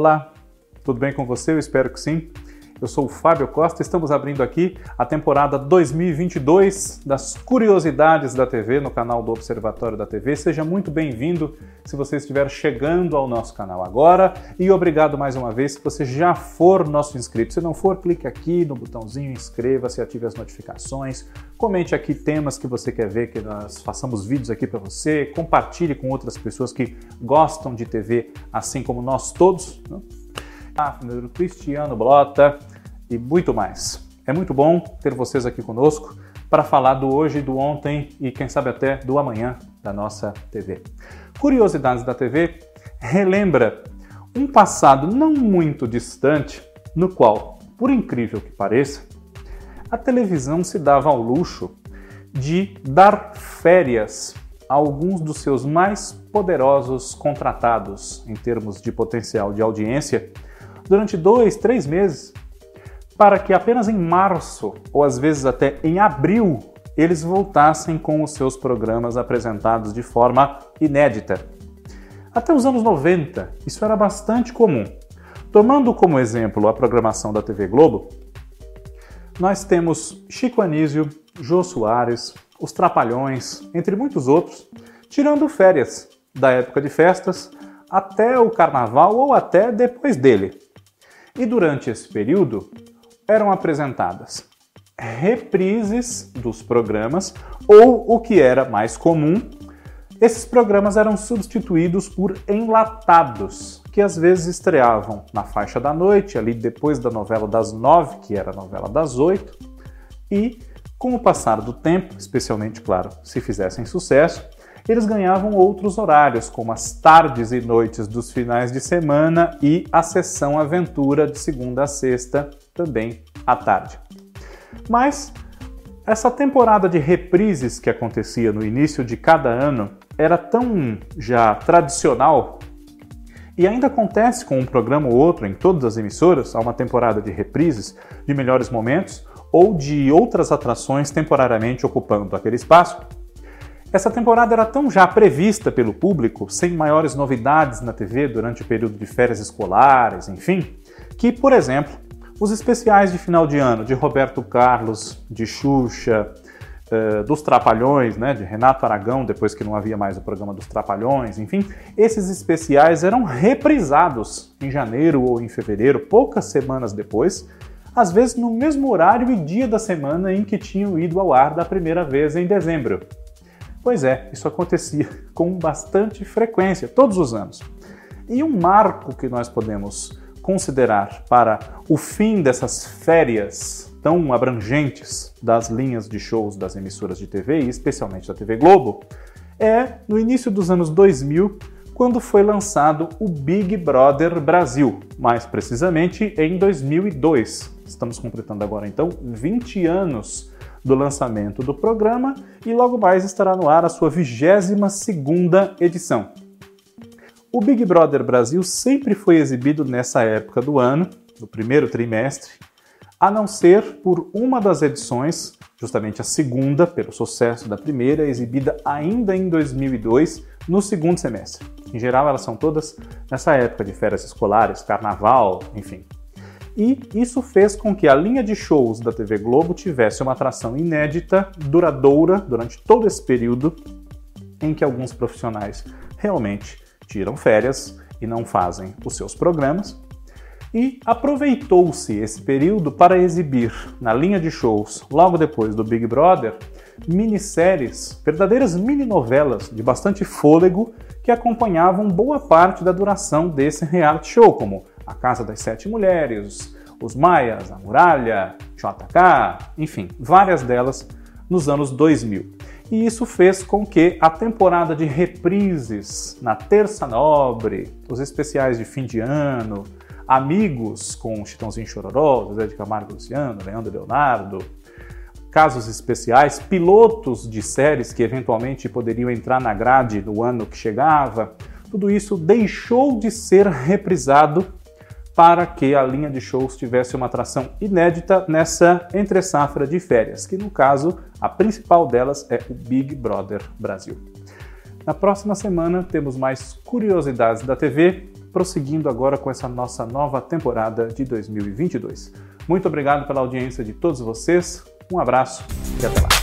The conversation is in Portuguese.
Olá, tudo bem com você? Eu espero que sim. Eu sou o Fábio Costa, estamos abrindo aqui a temporada 2022 das Curiosidades da TV no canal do Observatório da TV. Seja muito bem-vindo se você estiver chegando ao nosso canal agora e obrigado mais uma vez se você já for nosso inscrito. Se não for, clique aqui no botãozinho inscreva-se, ative as notificações, comente aqui temas que você quer ver que nós façamos vídeos aqui para você, compartilhe com outras pessoas que gostam de TV assim como nós todos. Né? Hafner, Cristiano Blota e muito mais. É muito bom ter vocês aqui conosco para falar do hoje, do ontem e quem sabe até do amanhã da nossa TV. Curiosidades da TV relembra um passado não muito distante no qual, por incrível que pareça, a televisão se dava ao luxo de dar férias a alguns dos seus mais poderosos contratados em termos de potencial de audiência durante dois, três meses, para que apenas em março, ou às vezes até em abril, eles voltassem com os seus programas apresentados de forma inédita. Até os anos 90, isso era bastante comum. Tomando como exemplo a programação da TV Globo, nós temos Chico Anísio, Jô Soares, Os Trapalhões, entre muitos outros, tirando férias da época de festas até o carnaval ou até depois dele. E durante esse período eram apresentadas? Reprises dos programas ou o que era mais comum, esses programas eram substituídos por enlatados, que às vezes estreavam na faixa da noite, ali depois da novela das nove, que era a novela das oito, e com o passar do tempo, especialmente, claro, se fizessem sucesso, eles ganhavam outros horários, como as tardes e noites dos finais de semana e a sessão aventura de segunda a sexta, também à tarde. Mas essa temporada de reprises que acontecia no início de cada ano era tão já tradicional e ainda acontece com um programa ou outro em todas as emissoras, há uma temporada de reprises de melhores momentos ou de outras atrações temporariamente ocupando aquele espaço essa temporada era tão já prevista pelo público, sem maiores novidades na TV durante o período de férias escolares, enfim, que, por exemplo, os especiais de final de ano de Roberto Carlos, de Xuxa, uh, dos Trapalhões, né, de Renato Aragão, depois que não havia mais o programa dos Trapalhões, enfim, esses especiais eram reprisados em janeiro ou em fevereiro, poucas semanas depois, às vezes no mesmo horário e dia da semana em que tinham ido ao ar da primeira vez em dezembro. Pois é, isso acontecia com bastante frequência, todos os anos. E um marco que nós podemos considerar para o fim dessas férias tão abrangentes das linhas de shows das emissoras de TV, e especialmente da TV Globo, é no início dos anos 2000, quando foi lançado o Big Brother Brasil, mais precisamente em 2002. Estamos completando agora então 20 anos do lançamento do programa e logo mais estará no ar a sua 22ª edição. O Big Brother Brasil sempre foi exibido nessa época do ano, no primeiro trimestre, a não ser por uma das edições, justamente a segunda, pelo sucesso da primeira, exibida ainda em 2002, no segundo semestre. Em geral, elas são todas nessa época de férias escolares, carnaval, enfim e isso fez com que a linha de shows da TV Globo tivesse uma atração inédita, duradoura, durante todo esse período em que alguns profissionais realmente tiram férias e não fazem os seus programas. E aproveitou-se esse período para exibir na linha de shows, logo depois do Big Brother, minisséries, verdadeiras mini-novelas de bastante fôlego que acompanhavam boa parte da duração desse reality show, como a Casa das Sete Mulheres, Os Maias, A Muralha, JK, enfim, várias delas nos anos 2000. E isso fez com que a temporada de reprises na Terça Nobre, os especiais de fim de ano, Amigos com Chitãozinho Chororó, José de Camargo Luciano, Leandro Leonardo, casos especiais, pilotos de séries que eventualmente poderiam entrar na grade do ano que chegava, tudo isso deixou de ser reprisado para que a linha de shows tivesse uma atração inédita nessa entre-safra de férias, que no caso, a principal delas é o Big Brother Brasil. Na próxima semana temos mais curiosidades da TV prosseguindo agora com essa nossa nova temporada de 2022. Muito obrigado pela audiência de todos vocês, um abraço e até lá.